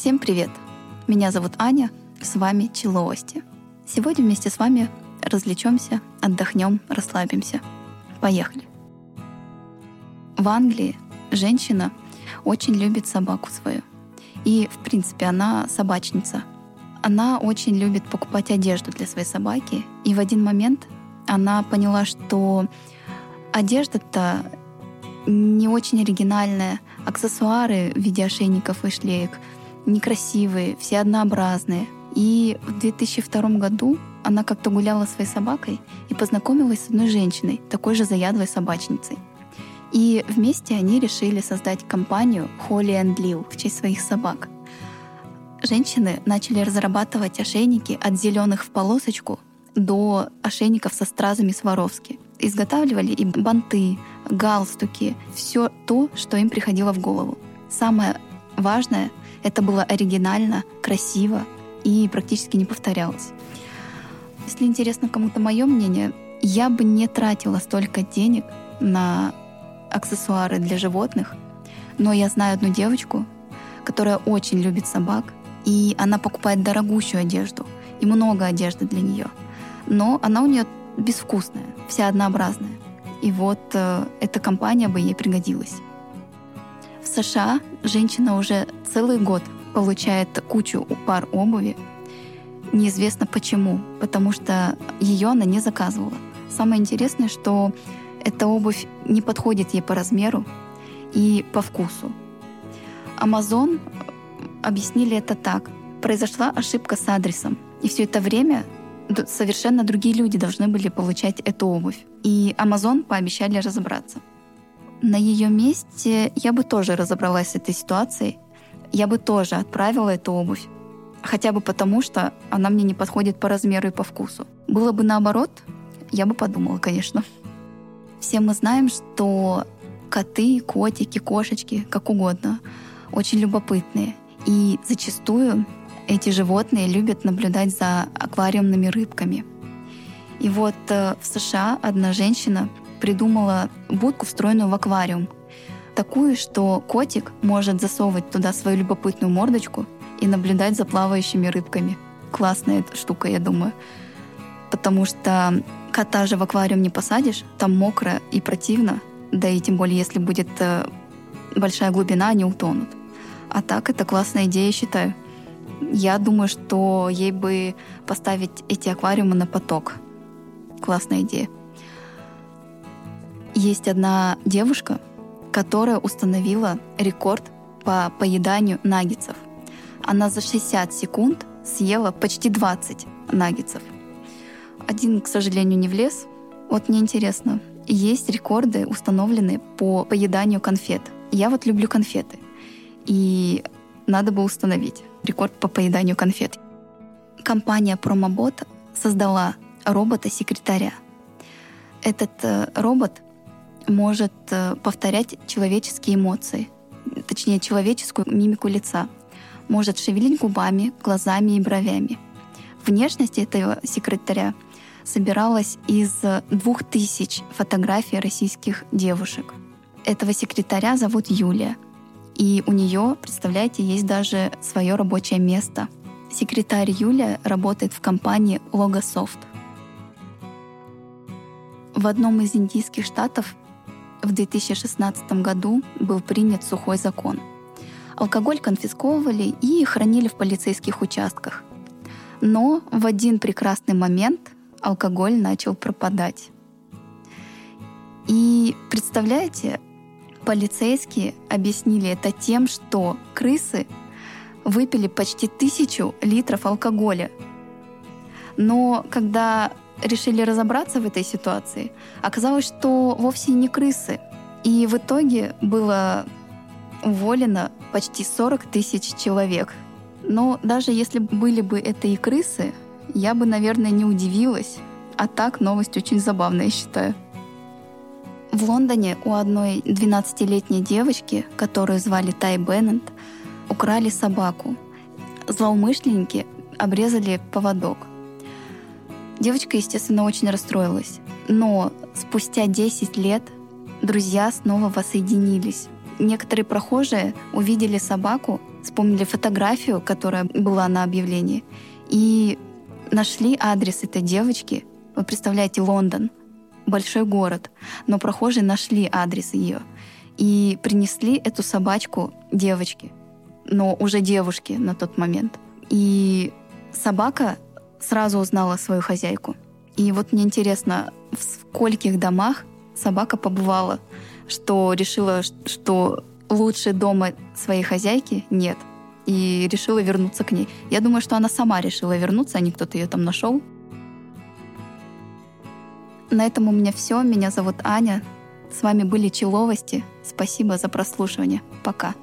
Всем привет! Меня зовут Аня, с вами Челоости. Сегодня вместе с вами развлечемся, отдохнем, расслабимся. Поехали! В Англии женщина очень любит собаку свою. И, в принципе, она собачница. Она очень любит покупать одежду для своей собаки. И в один момент она поняла, что одежда-то не очень оригинальная, аксессуары в виде ошейников и шлеек некрасивые, все однообразные. И в 2002 году она как-то гуляла своей собакой и познакомилась с одной женщиной, такой же заядлой собачницей. И вместе они решили создать компанию Холли and Lil в честь своих собак. Женщины начали разрабатывать ошейники от зеленых в полосочку до ошейников со стразами Сваровски. Изготавливали и банты, галстуки, все то, что им приходило в голову. Самое важное — это было оригинально, красиво и практически не повторялось. Если интересно кому-то мое мнение, я бы не тратила столько денег на аксессуары для животных, но я знаю одну девочку, которая очень любит собак, и она покупает дорогущую одежду и много одежды для нее. Но она у нее безвкусная, вся однообразная. И вот э, эта компания бы ей пригодилась. США женщина уже целый год получает кучу пар обуви. Неизвестно почему, потому что ее она не заказывала. Самое интересное, что эта обувь не подходит ей по размеру и по вкусу. Amazon объяснили это так. Произошла ошибка с адресом. И все это время совершенно другие люди должны были получать эту обувь. И Amazon пообещали разобраться. На ее месте я бы тоже разобралась с этой ситуацией. Я бы тоже отправила эту обувь. Хотя бы потому, что она мне не подходит по размеру и по вкусу. Было бы наоборот, я бы подумала, конечно. Все мы знаем, что коты, котики, кошечки, как угодно, очень любопытные. И зачастую эти животные любят наблюдать за аквариумными рыбками. И вот э, в США одна женщина придумала будку, встроенную в аквариум. Такую, что котик может засовывать туда свою любопытную мордочку и наблюдать за плавающими рыбками. Классная эта штука, я думаю. Потому что кота же в аквариум не посадишь, там мокро и противно, да и тем более, если будет э, большая глубина, они утонут. А так это классная идея, считаю. Я думаю, что ей бы поставить эти аквариумы на поток. Классная идея. Есть одна девушка, которая установила рекорд по поеданию наггетсов. Она за 60 секунд съела почти 20 наггетсов. Один, к сожалению, не влез. Вот мне интересно, есть рекорды, установленные по поеданию конфет. Я вот люблю конфеты. И надо бы установить рекорд по поеданию конфет. Компания Promobot создала робота-секретаря. Этот э, робот может э, повторять человеческие эмоции, точнее человеческую мимику лица, может шевелить губами, глазами и бровями. Внешность этого секретаря собиралась из двух тысяч фотографий российских девушек. Этого секретаря зовут Юлия. И у нее, представляете, есть даже свое рабочее место. Секретарь Юлия работает в компании Logosoft. В одном из индийских штатов в 2016 году был принят сухой закон. Алкоголь конфисковывали и хранили в полицейских участках. Но в один прекрасный момент алкоголь начал пропадать. И представляете, полицейские объяснили это тем, что крысы выпили почти тысячу литров алкоголя. Но когда решили разобраться в этой ситуации, оказалось, что вовсе не крысы. И в итоге было уволено почти 40 тысяч человек. Но даже если были бы это и крысы, я бы, наверное, не удивилась. А так новость очень забавная, я считаю. В Лондоне у одной 12-летней девочки, которую звали Тай Беннет, украли собаку. Злоумышленники обрезали поводок. Девочка, естественно, очень расстроилась. Но спустя 10 лет друзья снова воссоединились. Некоторые прохожие увидели собаку вспомнили фотографию, которая была на объявлении, и нашли адрес этой девочки. Вы представляете, Лондон, большой город, но прохожие нашли адрес ее и принесли эту собачку девочке, но уже девушке на тот момент. И собака сразу узнала свою хозяйку. И вот мне интересно, в скольких домах собака побывала, что решила, что лучше дома своей хозяйки нет, и решила вернуться к ней. Я думаю, что она сама решила вернуться, а не кто-то ее там нашел. На этом у меня все. Меня зовут Аня. С вами были Человости. Спасибо за прослушивание. Пока.